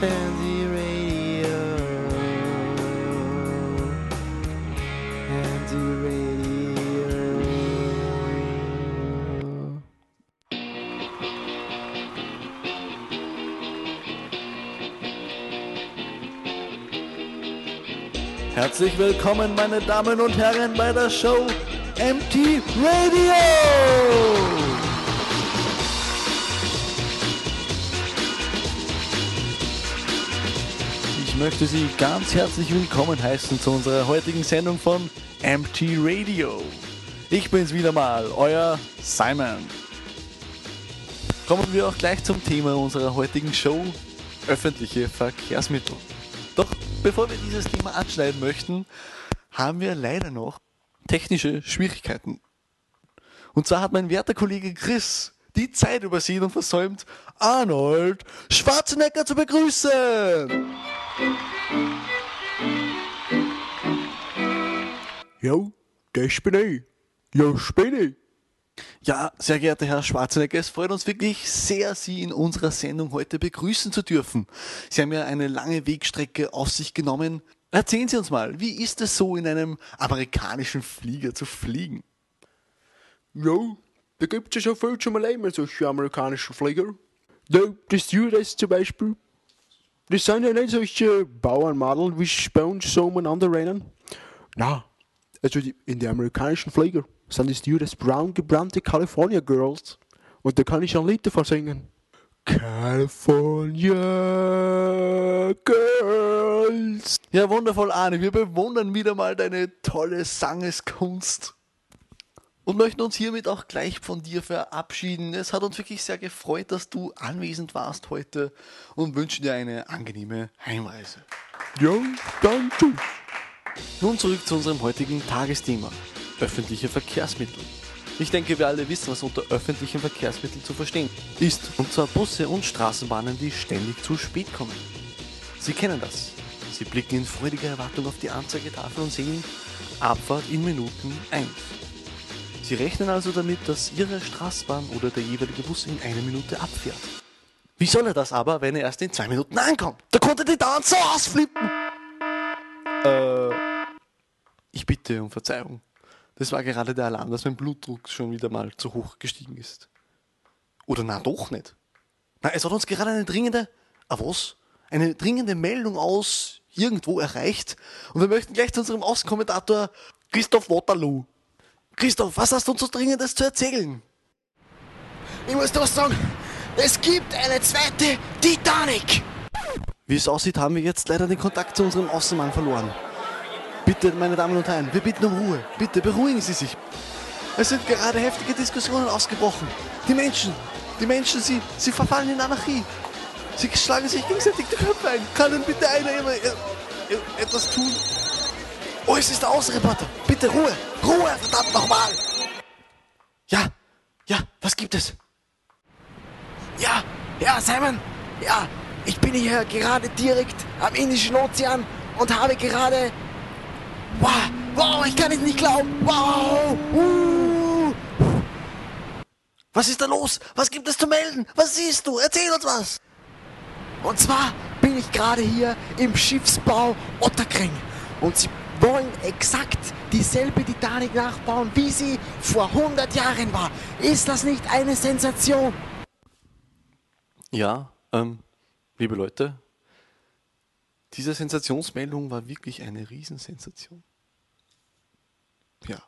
fancy radio. Fancy radio. Herzlich willkommen, meine Damen und Herren, bei der Show MT Radio. Möchte Sie ganz herzlich willkommen heißen zu unserer heutigen Sendung von MT Radio. Ich bin's wieder mal, euer Simon. Kommen wir auch gleich zum Thema unserer heutigen Show, öffentliche Verkehrsmittel. Doch bevor wir dieses Thema anschneiden möchten, haben wir leider noch technische Schwierigkeiten. Und zwar hat mein werter Kollege Chris die Zeit übersehen und versäumt, Arnold Schwarzenegger zu begrüßen. Jo, das bin ich. Ja, bin ich. Ja, sehr geehrter Herr Schwarzenegger, es freut uns wirklich sehr, Sie in unserer Sendung heute begrüßen zu dürfen. Sie haben ja eine lange Wegstrecke auf sich genommen. Erzählen Sie uns mal, wie ist es so, in einem amerikanischen Flieger zu fliegen? Ja, da gibt's ja schon viel zum Erleben, solche amerikanischen Flieger. Da, die Stewardess zum Beispiel. Das sind ja nicht solche Bauernmadeln, wie es uns so umeinander rennen. Na, also die, in den amerikanischen Flieger sind die Stewardess braun gebrannte California Girls. Und da kann ich ein Lied davon singen. California Girls. Ja, wundervoll, Arne. Wir bewundern wieder mal deine tolle Sangeskunst. Und möchten uns hiermit auch gleich von dir verabschieden. Es hat uns wirklich sehr gefreut, dass du anwesend warst heute und wünschen dir eine angenehme Heimreise. Ja, dann tschüss. Nun zurück zu unserem heutigen Tagesthema. Öffentliche Verkehrsmittel. Ich denke, wir alle wissen, was unter öffentlichen Verkehrsmitteln zu verstehen ist. Und zwar Busse und Straßenbahnen, die ständig zu spät kommen. Sie kennen das. Sie blicken in freudiger Erwartung auf die Anzeigetafel und sehen Abfahrt in Minuten 1. Sie rechnen also damit, dass Ihre Straßenbahn oder der jeweilige Bus in einer Minute abfährt. Wie soll er das aber, wenn er erst in zwei Minuten ankommt? Da konnte die dauernd so ausflippen! Äh, ich bitte um Verzeihung. Das war gerade der Alarm, dass mein Blutdruck schon wieder mal zu hoch gestiegen ist. Oder na doch nicht. Na, es hat uns gerade eine dringende, ah was? Eine dringende Meldung aus irgendwo erreicht. Und wir möchten gleich zu unserem Außenkommentator Christoph Waterloo. Christoph, was hast du uns so Dringendes zu erzählen? Ich muss doch sagen, es gibt eine zweite Titanic. Wie es aussieht, haben wir jetzt leider den Kontakt zu unserem Außenmann verloren. Bitte, meine Damen und Herren, wir bitten um Ruhe. Bitte beruhigen Sie sich. Es sind gerade heftige Diskussionen ausgebrochen. Die Menschen, die Menschen, sie, sie verfallen in Anarchie. Sie schlagen sich gegenseitig die Köpfe ein. Kann denn bitte einer immer etwas tun? Oh, es ist der Außenreporter. Bitte Ruhe, Ruhe, verdammt nochmal. Ja, ja, was gibt es? Ja, ja, Simon. Ja, ich bin hier gerade direkt am Indischen Ozean und habe gerade. Wow, wow, ich kann es nicht glauben. Wow. Uh. Was ist da los? Was gibt es zu melden? Was siehst du? Erzähl uns was. Und zwar bin ich gerade hier im Schiffsbau Otterkring. Und sie exakt dieselbe Titanic nachbauen, wie sie vor 100 Jahren war. Ist das nicht eine Sensation? Ja, ähm, liebe Leute, diese Sensationsmeldung war wirklich eine Riesensensation. Ja.